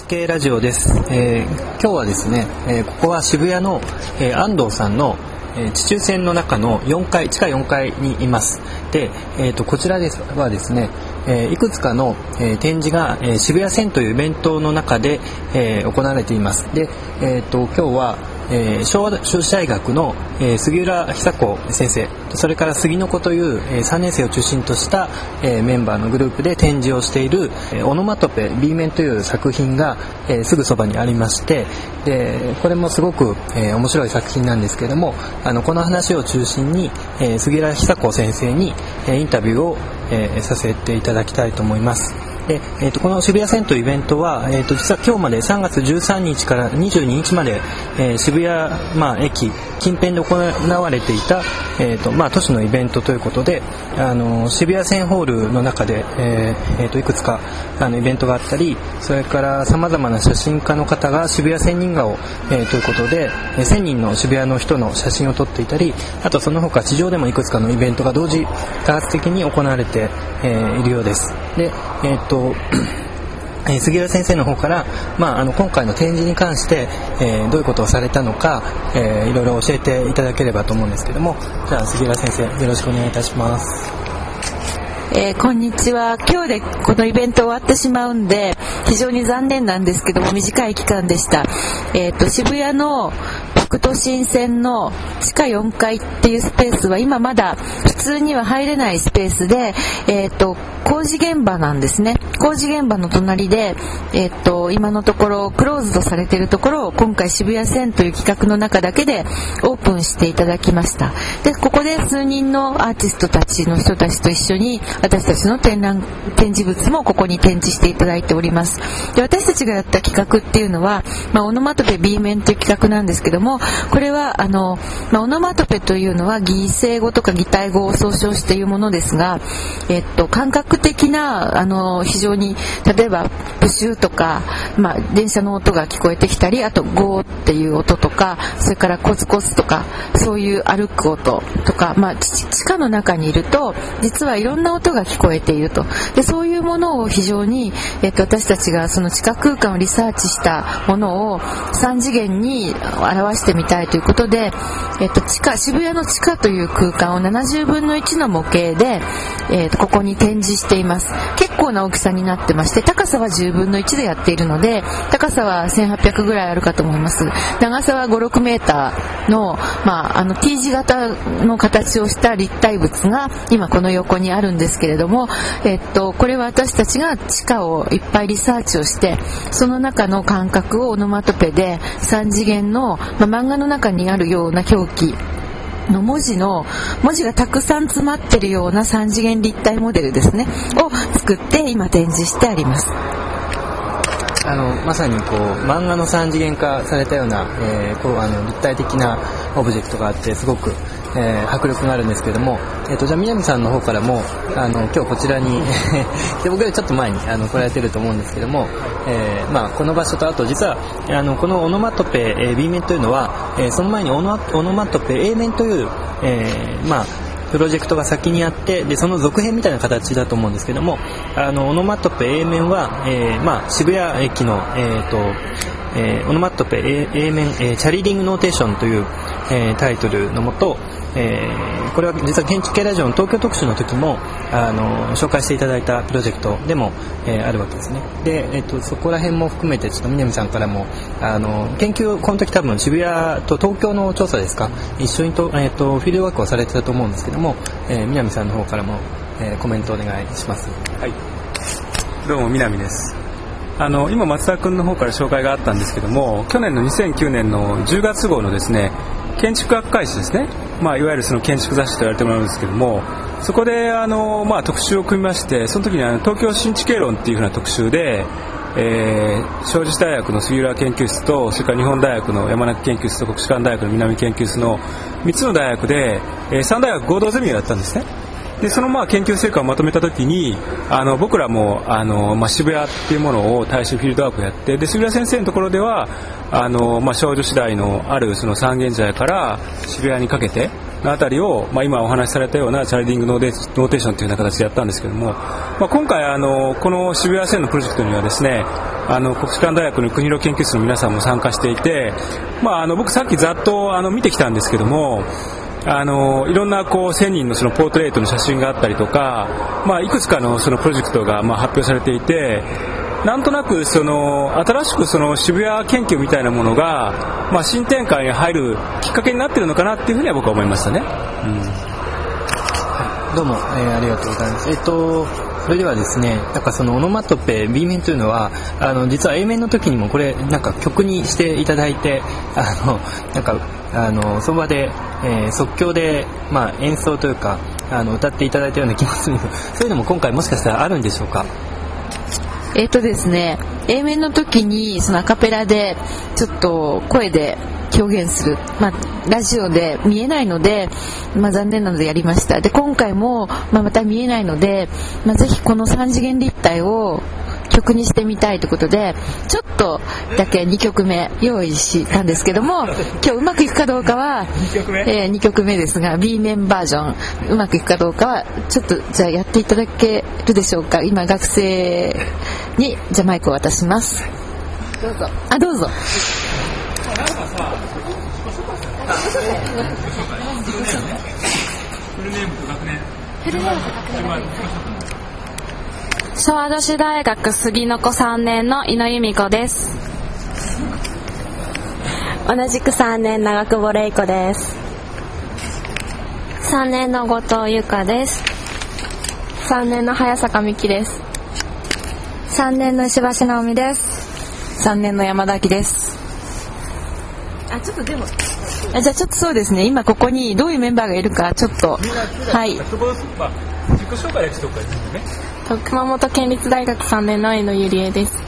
NHK ラジオです、えー今日はですね、えーここは渋谷の、えー安藤さんの、えー地中線の中の4階地下4階にいます。で、えー、とこちらですはですね、えーいくつかの、えー展示が、えー渋谷線というイベントの中で、えー行われています。で、えー、と今日はえ昭和女子大学の、え杉浦久子先生それから杉の子という、え3年生を中心とした、えメンバーのグループで展示をしている「えオノマトペ B 面」という作品が、えすぐそばにありましてでこれもすごく、え面白い作品なんですけどもあのこの話を中心に、え杉浦久子先生に、えインタビューを、えさせていただきたいと思います。で、えー、とこの渋谷線というイベントは、えー、と実は今日まで3月13日から22日まで、えー渋谷、まあ、駅近辺で行われていた、えーとまあ、都市のイベントということであの渋谷線ホールの中で、えーえーといくつかあのイベントがあったりそれからさまざまな写真家の方が渋谷千人画を、えーということで、1000人の渋谷の人の写真を撮っていたりあとその他地上でもいくつかのイベントが同時多発的に行われて、えーいるようです。でえーと え杉浦先生の方から、まあ、あの今回の展示に関して、えーどういうことをされたのか、えーいろいろ教えていただければと思うんですけどもじゃあ杉浦先生よろしくお願いいたします。えーこんにちは今日でこのイベント終わってしまうんで非常に残念なんですけども短い期間でした、えー、と渋谷の北都心線の地下4階っていうスペースは今まだ普通には入れないスペースで、えー、と工事現場なんですね。工事現場の隣で、えー、と今のところクローズドされてるところを今回渋谷線という企画の中だけでオープンしていただきました。でここで数人のアーティストたちの人たちと一緒に私たちの展覧展示物もここに展示していただいております。で私たちがやった企画っていうのは、まあ、オノマトペ B 面という企画なんですけどもこれはあの、まあ、オノマトペというのは擬声語とか擬態語を総称しているものですが、えっと、感覚的なあの非常に例えばプシューとか、まあ、電車の音が聞こえてきたりあとゴーっていう音とかそれからコツコツとかそういう歩く音とか、まあ、地地下の中にいると実はいろんな音が聞こえていると。でそういうものを非常に、えっと、私たちがその地下空間をリサーチしたものを3次元に表してしてみたいということで、えっと、地下渋谷の地下という空間を70分の1の模型で、えっと、ここに展示しています。結構な大きさになってまして高さは10分の1でやっているので高さは1800ぐらいあるかと思います。長さは56メーターの,、まあ、あの T 字型の形をした立体物が今この横にあるんですけれども、えっと、これは私たちが地下をいっぱいリサーチをしてその中の感覚をオノマトペで3次元の、まあ、漫画の中にあるような表記の文字の文字がたくさん詰まってるような3次元立体モデルですね。を作って今展示してあります。あのまさにこう漫画の三次元化されたような、えーこうあの立体的なオブジェクトがあってすごく、えー迫力があるんですけども、えー、とじゃあ南さんの方からもあの今日こちらに で僕よりちょっと前にあの来られてると思うんですけども、えーまあ、この場所とあと実はあのこのオノマトペ、えー B 面というのは、えーその前にオノオノマトペ A 面という、えーまあプロジェクトが先にあってでその続編みたいな形だと思うんですけどもあのオノマトペ A 面は、えーまあ、渋谷駅の、えーとえーオノマトペ A, A 面、えーチャリリングノーテーションという、えータイトルのもと、えーこれは実は建築系ラジオの東京特集の時もあの紹介していただいたプロジェクトでも、えーあるわけですね。で、えー、とそこら辺も含めてちょっと南さんからもあの研究この時多分渋谷と東京の調査ですか？一緒にと,、えー、とフィールドワークをされてたと思うんですけども、えー南さんの方からも、えーコメントお願いします。はい、どうも南です。あの今松田君の方から紹介があったんですけども去年の2009年の10月号のですね建築学会誌ですね、まあ、いわゆるその建築雑誌と言われてもらうんですけどもそこであの、まあ、特集を組みましてその時にあの東京新地経論っていうふうな特集でえー、昭和大学の杉浦研究室とそれから日本大学の山中研究室と国士舘大学の南研究室の3つの大学で、えー、3大学合同ゼミをやったんですね。でそのまあ研究成果をまとめたときにあの僕らもあの、まあ、渋谷っていうものを対象フィールドワークをやってで渋谷先生のところではあの、まあ、少女時代のあるその三軒茶屋から渋谷にかけてのあたりを、まあ、今お話しされたようなチャリディングノーデノーテーションというような形でやったんですけども、まあ、今回あのこの渋谷線のプロジェクトにはですねあの国士舘大学の国広研究室の皆さんも参加していて、まあ、あの僕さっきざっとあの見てきたんですけどもあのいろんなこう1000人のそのポートレートの写真があったりとか、まあ、いくつかのそのプロジェクトがまあ発表されていてなんとなくその新しくその渋谷研究みたいなものが、まあ、新展開に入るきっかけになっているのかなっていうふうには僕は思いましたね。うんどうも、えー、ありがとうございます。えっと、それではですね、なんかそのオノマトペ B 面というのは、あの、実は A 面の時にもこれ、なんか曲にしていただいて、あの、なんか、あの、その場で、えー、即興で、まあ、演奏というか、あの、歌っていただいたような気もする。そういうのも今回もしかしたらあるんでしょうか？えっ、とですね、A 面の時にそのアカペラでちょっと声で表現する、まあ、ラジオで見えないので、まあ、残念なのでやりました。で今回も、まあ、また見えないので、まあ、ぜひこの3次元立体を曲にしてみたいということでちょっとだけ2曲目用意したんですけども今日うまくいくかどうかは2曲目,、えー、2曲目ですが B 面バージョンうまくいくかどうかはちょっとじゃあやっていただけるでしょうか。今学生にじゃあマイクを渡します。どうぞ。あどうぞ昭和女子大学杉の子3年の井野由美子です同じく3年長久保玲子です3年の後藤由香です3年の早坂美希です3年の石橋直美です3年の山田明ですあちょっとでも。あじゃあちょっとそうですね。今ここにどういうメンバーがいるかちょっと。はい。自己紹介だけしとくかね。熊本県立大学3年の江野ゆりえです。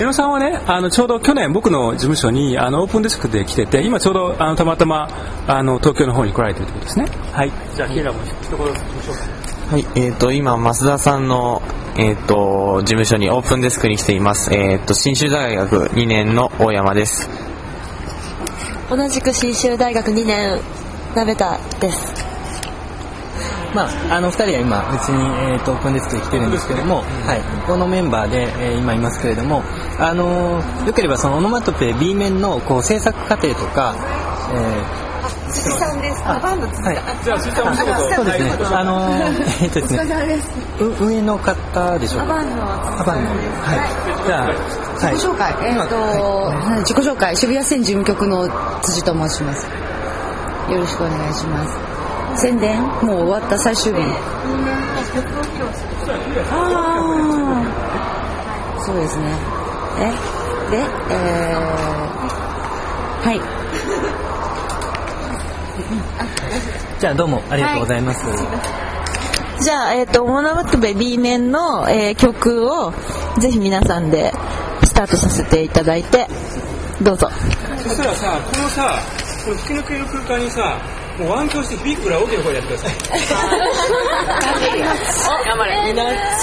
江野さんはねあのちょうど去年僕の事務所にあのオープンデスクで来てて今ちょうどあのたまたまあの東京の方に来られてるってことですね。はい。じゃあも一言しましょうはい、えっ、ー、と、今、増田さんの、えっ、ー、と、事務所にオープンデスクに来ています。えっ、ー、と、信州大学2年の大山です。同じく信州大学2年鍋田です。まあ、あの2人は今うちに、えーと、オープンデスクで来てるんですけども、はい、このメンバーで、えー、今いますけれども、あのー、よければそのオノマトペ B 面のこう制作過程とか、えー辻さんです。アバンの辻さん。はい、じゃあ辻さんもそうですね。あのえっとですね。上の方でしょうか？アバンの。アバンの。はい。じゃあ。自己紹介、えー、っと、はい、自己紹介。渋谷線事務局の辻と申します。よろしくお願いします。宣伝？もう終わった最終日。ああそうですね。え？で？えー、はいじゃあどうもありがとうございます、はい。じゃあ、えっ、ー、と、モノマトベ B 面の、えー、曲をぜひ皆さんでスタートさせていただいて、どうぞ。そしたらさ、このさ、この吹き抜ける空間にさ、もうワン響してビッグら大きな声でやってください。頑張れ。みんな。ガヤ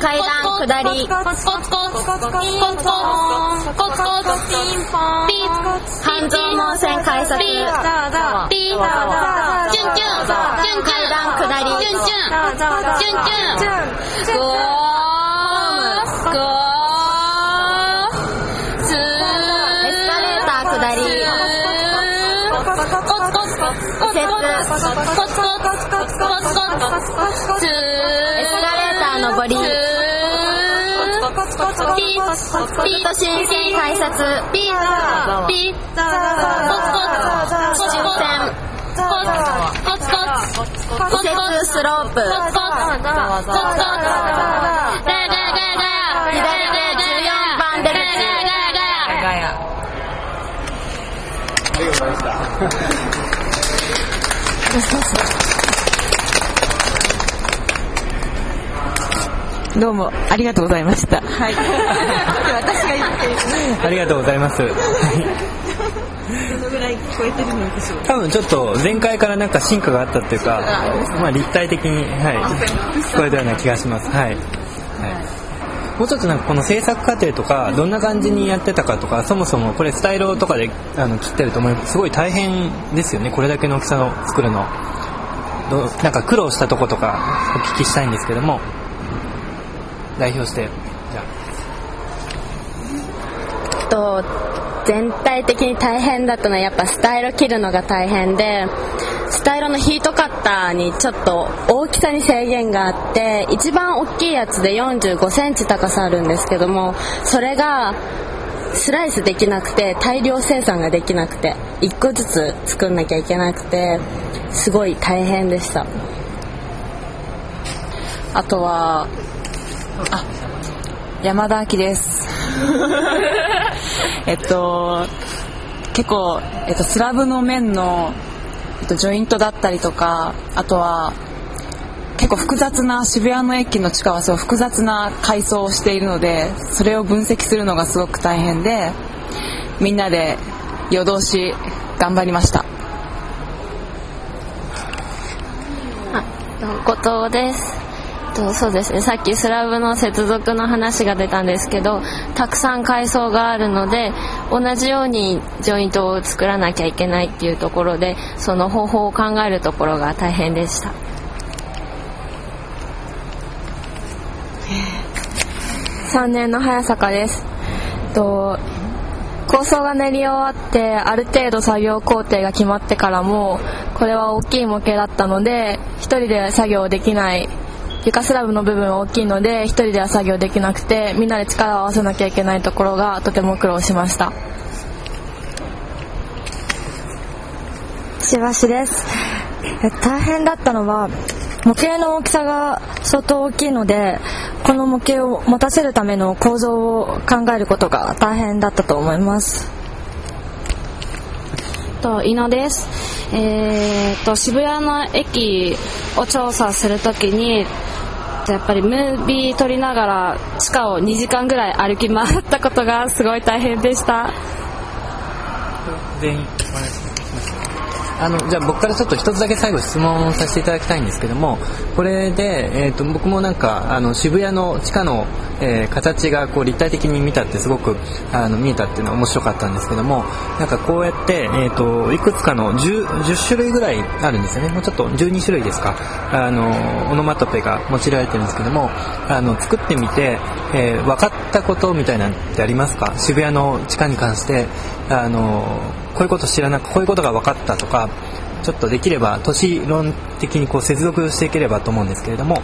階段下り、コツコツコツ、コツコツコツ、コツコツコツ、ピンポン、ピッ、半蔵門線改札、ピッ、ピッ、キュンキュン、キュンキュン、下り、キュンキュン、キュンキュン、ゴー、ゴー、スー、エスカレーター下り、コツコツコツ、コツコツコツ、コツコツコツ、コツコツコツ、スー、エスカレーター上り、ピーピーと新鮮改札ピーピーコツコツ抽選コツコツコツコツスロープコツコツコツコツガヤガヤガヤガヤ左手14番出口ガヤガヤありがとうございましたどうもありがとうございました。はい。私 がありがとうございます。はいどのぐらい聞こえてるのでしょう？多分ちょっと前回からなんか進化があったっていうか、まあ立体的に、はい、聞こえたような気がします。はい。はい。もうちょっとなんかこの制作過程とか、どんな感じにやってたかとか、そもそもこれスタイルとかであの切ってると思います。すごい大変ですよね、これだけの大きさの作るの。どうなんか苦労したとことかお聞きしたいんですけども、代表して、じゃあ。と全体的に大変だったのはやっぱスタイロ切るのが大変でスタイロのヒートカッターにちょっと大きさに制限があって一番大きいやつで4 5センチ高さあるんですけどもそれがスライスできなくて大量生産ができなくて1個ずつ作んなきゃいけなくてすごい大変でしたあとはあ山田明です。えっと結構、えっと、スラブの面の、えっと、ジョイントだったりとかあとは結構複雑な渋谷の駅の地下はすごい複雑な階層をしているのでそれを分析するのがすごく大変でみんなで夜通し頑張りました。あ後藤ですとそうですね。さっきスラブの接続の話が出たんですけどたくさん階層があるので同じようにジョイントを作らなきゃいけないっていうところでその方法を考えるところが大変でした。3年の早坂です。と構想が練り終わってある程度作業工程が決まってからもこれは大きい模型だったので1人で作業できない床スラブの部分は大きいので1人では作業できなくてみんなで力を合わせなきゃいけないところがとても苦労しました。しばしです。大変だったのは模型の大きさが相当大きいのでこの模型を持たせるための構造を考えることが大変だったと思います。と井野です、えー、と渋谷の駅を調査するときにやっぱりムービー撮りながら地下を2時間ぐらい歩き回ったことがすごい大変でした。あのじゃあ僕からちょっと一つだけ最後質問させていただきたいんですけどもこれで、えー、と僕もなんかあの渋谷の地下の、えー形がこう立体的に見たってすごくあの見えたっていうのは面白かったんですけどもなんかこうやって、えー、といくつかの 10, 10種類ぐらいあるんですよね。もうちょっと12種類ですか。あのオノマトペが用いられてるんですけどもあの作ってみて、えー分かったことみたいなんてありますか？渋谷の地下に関してあのこういうこと知らなくこういうことが分かったとかちょっとできれば都市論的にこう接続していければと思うんですけれども。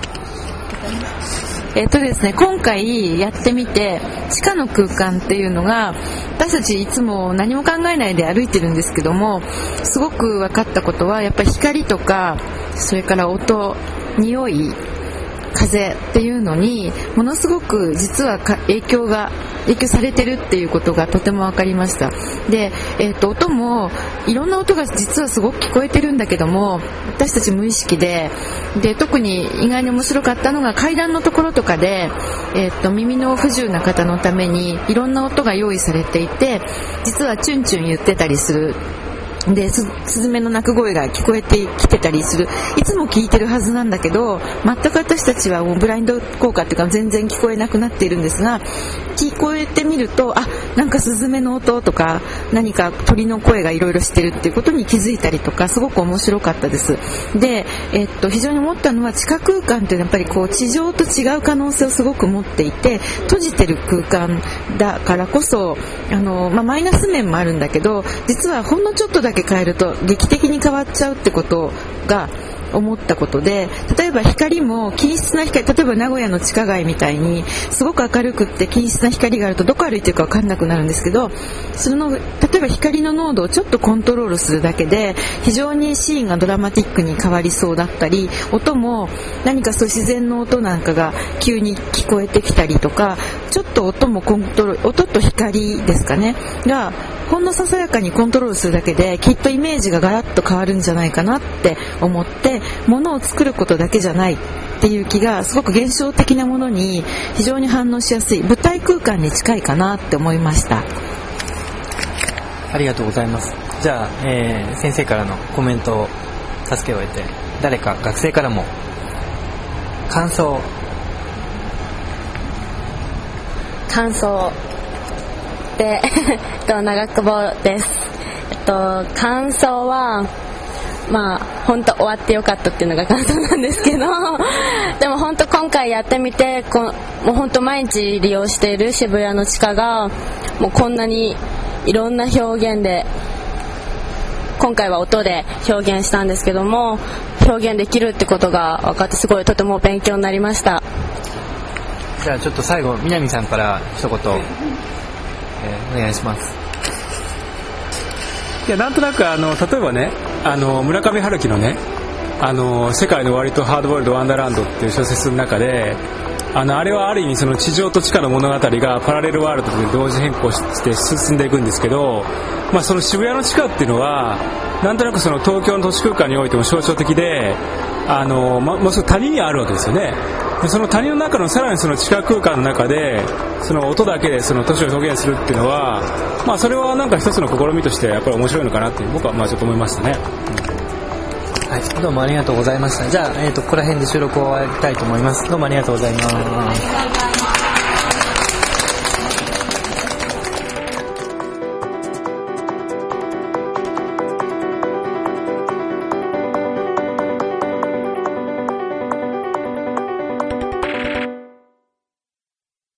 えっとですね、今回やってみて地下の空間っていうのが私たちいつも何も考えないで歩いてるんですけどもすごく分かったことはやっぱり光とかそれから音匂い風っていうのにものすごく実は影響が影響されてるっていうことがとても分かりました。で、えー、と音もいろんな音が実はすごく聞こえてるんだけども私たち無意識でで特に意外に面白かったのが階段のところとかで、えー、と耳の不自由な方のためにいろんな音が用意されていて実はチュンチュン言ってたりするでスズメの鳴く声が聞こえてきてたりする。いつも聞いてるはずなんだけど全く私たちはもうブラインド効果っていうか全然聞こえなくなっているんですが聞こえてみるとあなんかスズメの音とか何か鳥の声がいろいろしてるっていうことに気づいたりとかすごく面白かったです。で、えっと非常に思ったのは地下空間ってやっぱりこう地上と違う可能性をすごく持っていて閉じてる空間だからこそあの、まあ、マイナス面もあるんだけど実はほんのちょっとだけ変えると劇的に変わっちゃうってことが思ったことで例えば光も均質な光例えば名古屋の地下街みたいにすごく明るくって均質な光があるとどこ歩いてるか分かんなくなるんですけどその例えば光の濃度をちょっとコントロールするだけで非常にシーンがドラマティックに変わりそうだったり音も何かそう自然の音なんかが急に聞こえてきたりとかちょっと音もコントロール音と光ですかねがほんのささやかにコントロールするだけできっとイメージがガラッと変わるんじゃないかなって思って物を作ることだけじゃないっていう気がすごく現象的なものに非常に反応しやすい。舞台空間に近いかなって思いました。ありがとうございます。じゃあ、えー先生からのコメントを助けを得て誰か学生からも感想。感想。で、えっと、長久保です。えっと、感想は、まあ、本当終わってよかったっていうのが感想なんですけど、でも本当今回やってみて、こもう本当毎日利用している渋谷の地下が、もうこんなにいろんな表現で、今回は音で表現したんですけども、表現できるってことが分かってすごいとても勉強になりました。じゃあちょっと最後南さんから一言、えーお願いしますいやなんとなくあの例えばねあの村上春樹のねあの「世界の終わりとハードボイルド・ワンダーランド」っていう小説の中であのあれはある意味その地上と地下の物語がパラレルワールドで同時変更して進んでいくんですけど、まあ、その渋谷の地下っていうのはなんとなくその東京の都市空間においても象徴的であの、ま、もうすぐ谷にあるわけですよね。でその谷の中のさらにその地下空間の中でその音だけでその都市を表現するっていうのは、まあ、それはなんか一つの試みとしてやっぱり面白いのかなって僕はまあちょっと思いましたね。はい、どうもありがとうございました。じゃあ、えっ、と、ここら辺で収録を終わりたいと思います。どうもありがとうございます。